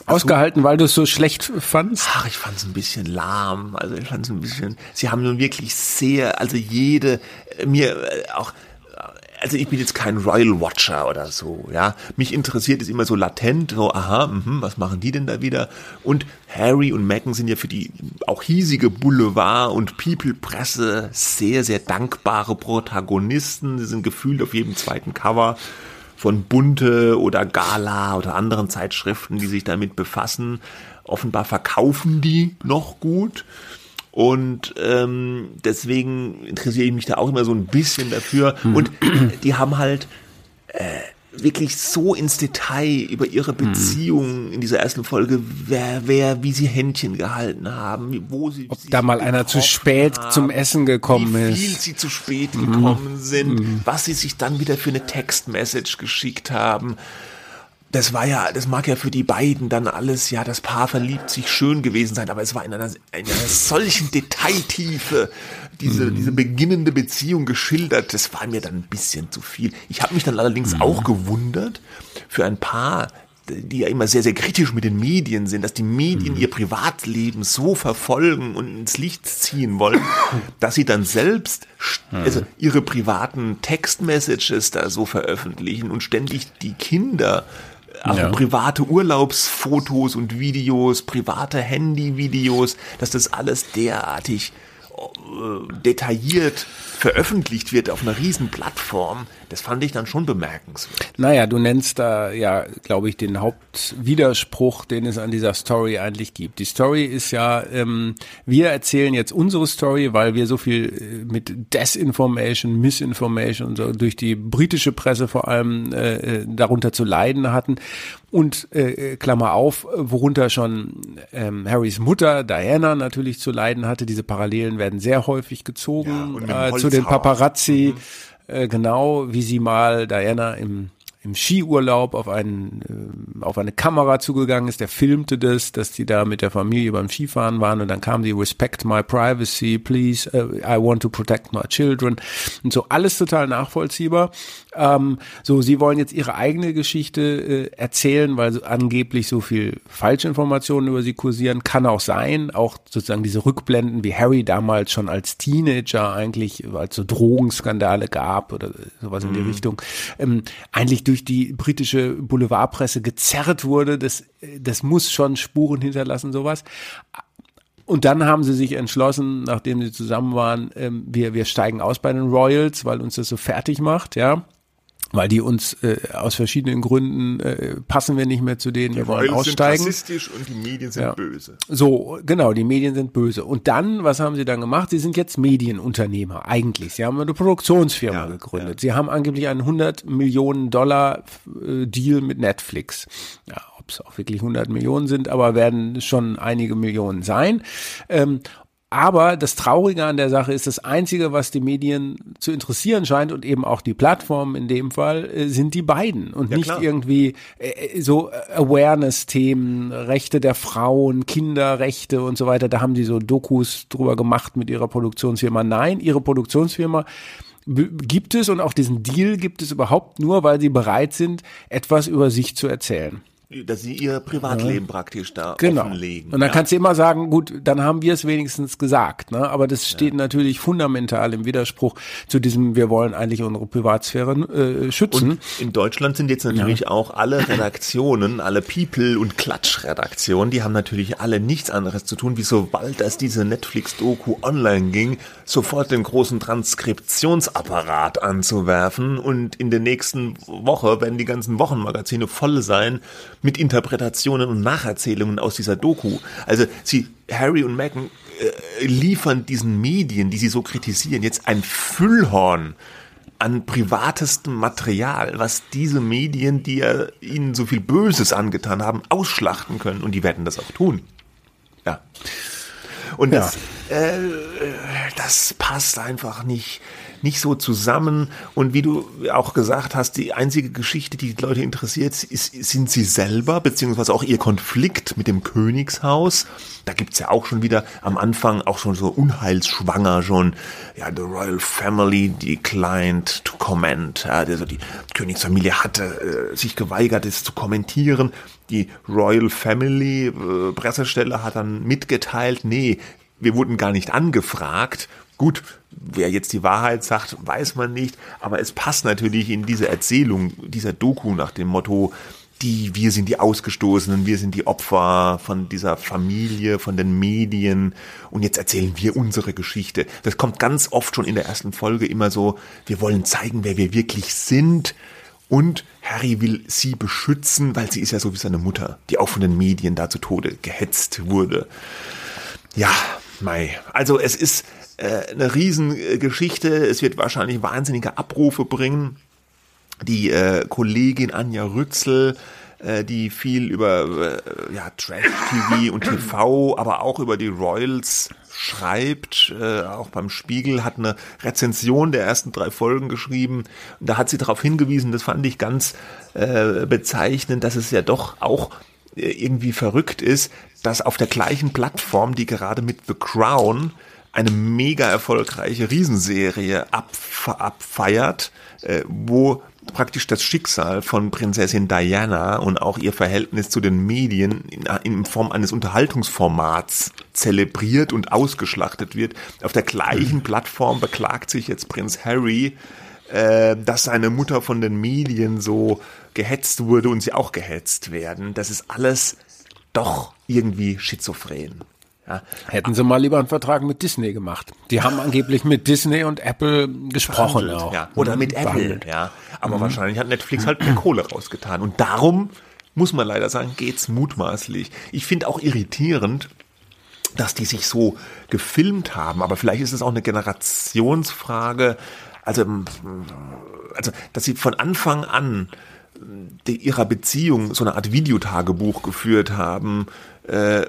Ausgehalten, weil du es so schlecht fandst? Ach, ich fand es ein bisschen lahm. Also ich fand es ein bisschen. Sie haben nun wirklich sehr, also jede äh, mir äh, auch. Also ich bin jetzt kein Royal Watcher oder so, ja. Mich interessiert es immer so latent, so, aha, mh, was machen die denn da wieder? Und Harry und Meghan sind ja für die auch hiesige Boulevard- und People-Presse sehr, sehr dankbare Protagonisten. Sie sind gefühlt auf jedem zweiten Cover von Bunte oder Gala oder anderen Zeitschriften, die sich damit befassen. Offenbar verkaufen die noch gut. Und ähm, deswegen interessiere ich mich da auch immer so ein bisschen dafür. Und die haben halt äh, wirklich so ins Detail über ihre hm. Beziehung in dieser ersten Folge, wer, wer, wie sie Händchen gehalten haben, wo sie, ob da mal einer zu spät haben, zum Essen gekommen wie ist, wie viel sie zu spät gekommen sind, was sie sich dann wieder für eine Textmessage geschickt haben das war ja, das mag ja für die beiden dann alles, ja, das Paar verliebt sich schön gewesen sein, aber es war in einer, in einer solchen Detailtiefe diese, mhm. diese beginnende Beziehung geschildert, das war mir dann ein bisschen zu viel. Ich habe mich dann allerdings mhm. auch gewundert, für ein Paar, die ja immer sehr, sehr kritisch mit den Medien sind, dass die Medien mhm. ihr Privatleben so verfolgen und ins Licht ziehen wollen, dass sie dann selbst also ihre privaten Textmessages da so veröffentlichen und ständig die Kinder also ja. private Urlaubsfotos und Videos, private Handyvideos, dass das alles derartig äh, detailliert veröffentlicht wird auf einer riesen Plattform, das fand ich dann schon bemerkenswert. Naja, du nennst da ja, glaube ich, den Hauptwiderspruch, den es an dieser Story eigentlich gibt. Die Story ist ja, ähm, wir erzählen jetzt unsere Story, weil wir so viel äh, mit Desinformation, Misinformation so durch die britische Presse vor allem äh, äh darunter zu leiden hatten. Und äh, Klammer auf, worunter schon ähm, Harrys Mutter Diana natürlich zu leiden hatte. Diese Parallelen werden sehr häufig gezogen ja, äh, zu den Paparazzi. Mhm. Äh, genau, wie sie mal Diana im im Skiurlaub auf einen äh, auf eine Kamera zugegangen ist, der filmte das, dass die da mit der Familie beim Skifahren waren und dann kam die Respect my privacy, please, uh, I want to protect my children und so alles total nachvollziehbar. Ähm, so, sie wollen jetzt ihre eigene Geschichte äh, erzählen, weil so angeblich so viel Falschinformationen über sie kursieren. Kann auch sein, auch sozusagen diese Rückblenden, wie Harry damals schon als Teenager eigentlich, als so Drogenskandale gab oder sowas in die mhm. Richtung, ähm, eigentlich durch die britische Boulevardpresse gezerrt wurde. Das, das muss schon Spuren hinterlassen, sowas. Und dann haben sie sich entschlossen, nachdem sie zusammen waren, ähm, wir, wir steigen aus bei den Royals, weil uns das so fertig macht, ja weil die uns äh, aus verschiedenen Gründen äh, passen wir nicht mehr zu denen, die wir wollen aussteigen. Sind rassistisch und die Medien sind ja. böse. So, genau, die Medien sind böse. Und dann, was haben sie dann gemacht? Sie sind jetzt Medienunternehmer eigentlich. Sie haben eine Produktionsfirma ja, gegründet. Ja. Sie haben angeblich einen 100 Millionen Dollar äh, Deal mit Netflix. Ja, ob es auch wirklich 100 Millionen sind, aber werden schon einige Millionen sein. Ähm, aber das Traurige an der Sache ist, das Einzige, was die Medien zu interessieren scheint und eben auch die Plattformen in dem Fall, äh, sind die beiden und ja, nicht klar. irgendwie äh, äh, so Awareness-Themen, Rechte der Frauen, Kinderrechte und so weiter. Da haben die so Dokus drüber gemacht mit ihrer Produktionsfirma. Nein, ihre Produktionsfirma gibt es und auch diesen Deal gibt es überhaupt nur, weil sie bereit sind, etwas über sich zu erzählen dass sie ihr Privatleben ja. praktisch da genau. offenlegen. Und dann ja. kannst du immer sagen, gut, dann haben wir es wenigstens gesagt, ne? Aber das steht ja. natürlich fundamental im Widerspruch zu diesem, wir wollen eigentlich unsere Privatsphäre äh, schützen. Und in Deutschland sind jetzt natürlich auch alle Redaktionen, alle People- und Klatschredaktionen, die haben natürlich alle nichts anderes zu tun, wie sobald das diese Netflix-Doku online ging, sofort den großen Transkriptionsapparat anzuwerfen und in der nächsten Woche werden die ganzen Wochenmagazine voll sein mit Interpretationen und Nacherzählungen aus dieser Doku. Also sie, Harry und Meghan äh, liefern diesen Medien, die sie so kritisieren, jetzt ein Füllhorn an privatestem Material, was diese Medien, die ja ihnen so viel Böses angetan haben, ausschlachten können. Und die werden das auch tun. Ja. Und ja. Das, äh, das passt einfach nicht nicht so zusammen. Und wie du auch gesagt hast, die einzige Geschichte, die die Leute interessiert, ist, sind sie selber, beziehungsweise auch ihr Konflikt mit dem Königshaus. Da gibt's ja auch schon wieder am Anfang auch schon so unheilsschwanger schon, ja, the royal family declined to comment. Ja, also die Königsfamilie hatte äh, sich geweigert, es zu kommentieren. Die Royal Family äh, Pressestelle hat dann mitgeteilt, nee, wir wurden gar nicht angefragt Gut, wer jetzt die Wahrheit sagt, weiß man nicht, aber es passt natürlich in diese Erzählung, dieser Doku nach dem Motto, die, wir sind die Ausgestoßenen, wir sind die Opfer von dieser Familie, von den Medien und jetzt erzählen wir unsere Geschichte. Das kommt ganz oft schon in der ersten Folge immer so, wir wollen zeigen, wer wir wirklich sind und Harry will sie beschützen, weil sie ist ja so wie seine Mutter, die auch von den Medien da zu Tode gehetzt wurde. Ja, Mai. Also es ist äh, eine Riesengeschichte. Es wird wahrscheinlich wahnsinnige Abrufe bringen. die äh, Kollegin Anja Rützel, äh, die viel über äh, ja, Trash-TV und TV, aber auch über die Royals schreibt, äh, auch beim Spiegel, hat eine Rezension der ersten drei Folgen geschrieben. Und da hat sie darauf hingewiesen, das fand ich ganz äh, bezeichnend, dass es ja doch auch irgendwie verrückt ist, dass auf der gleichen Plattform, die gerade mit The Crown eine mega erfolgreiche Riesenserie abfe abfeiert, äh, wo praktisch das Schicksal von Prinzessin Diana und auch ihr Verhältnis zu den Medien in, in Form eines Unterhaltungsformats zelebriert und ausgeschlachtet wird. Auf der gleichen Plattform beklagt sich jetzt Prinz Harry, äh, dass seine Mutter von den Medien so gehetzt wurde und sie auch gehetzt werden. Das ist alles doch irgendwie schizophren. Ja. Hätten sie mal lieber einen Vertrag mit Disney gemacht. Die haben angeblich mit Disney und Apple gesprochen auch. Ja. Oder mit Apple, ja. Aber mhm. wahrscheinlich hat Netflix halt mehr Kohle rausgetan. Und darum, muss man leider sagen, geht's mutmaßlich. Ich finde auch irritierend, dass die sich so gefilmt haben. Aber vielleicht ist es auch eine Generationsfrage. Also, also, dass sie von Anfang an ihrer Beziehung so eine Art Videotagebuch geführt haben, äh,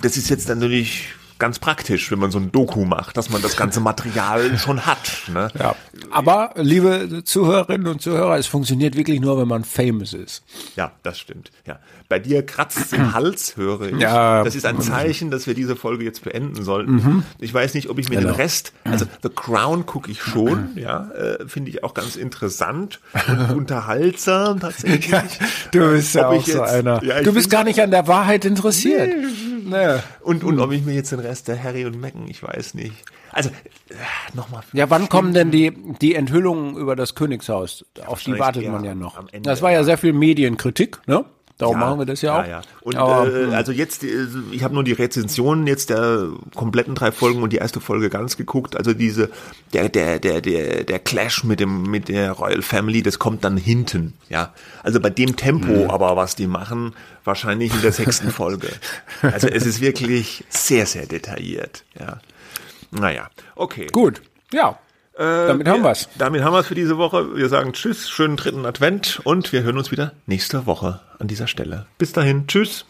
das ist jetzt natürlich ganz praktisch, wenn man so ein Doku macht, dass man das ganze Material schon hat. Ne? Ja. Aber, liebe Zuhörerinnen und Zuhörer, es funktioniert wirklich nur, wenn man famous ist. Ja, das stimmt. Ja. Bei dir kratzt im Hals, höre ich. Ja. Das ist ein Zeichen, dass wir diese Folge jetzt beenden sollten. Mhm. Ich weiß nicht, ob ich mir genau. den Rest, also The Crown gucke ich schon, ja, äh, finde ich auch ganz interessant und unterhaltsam tatsächlich. Ja, du bist ja auch so einer. Ja, du bist gar nicht an der Wahrheit interessiert. Nee. Nee. Und, und ob ich mir jetzt den Rest der Harry und Meghan, ich weiß nicht. Also, äh, nochmal. Ja, wann kommen denn die, die Enthüllungen über das Königshaus? Auf die wartet man ja noch. Das war ja sehr viel Medienkritik, ne? Darum ja, machen wir das ja auch. Ja, ja. Und äh, also jetzt, äh, ich habe nur die Rezensionen jetzt der kompletten drei Folgen und die erste Folge ganz geguckt. Also diese der der der der der Clash mit dem mit der Royal Family, das kommt dann hinten. Ja, also bei dem Tempo, mhm. aber was die machen, wahrscheinlich in der sechsten Folge. Also es ist wirklich sehr sehr detailliert. Ja, naja, okay. Gut, ja. Äh, damit haben wir es. Damit haben wir es für diese Woche. Wir sagen Tschüss, schönen dritten Advent und wir hören uns wieder nächste Woche an dieser Stelle. Bis dahin, Tschüss.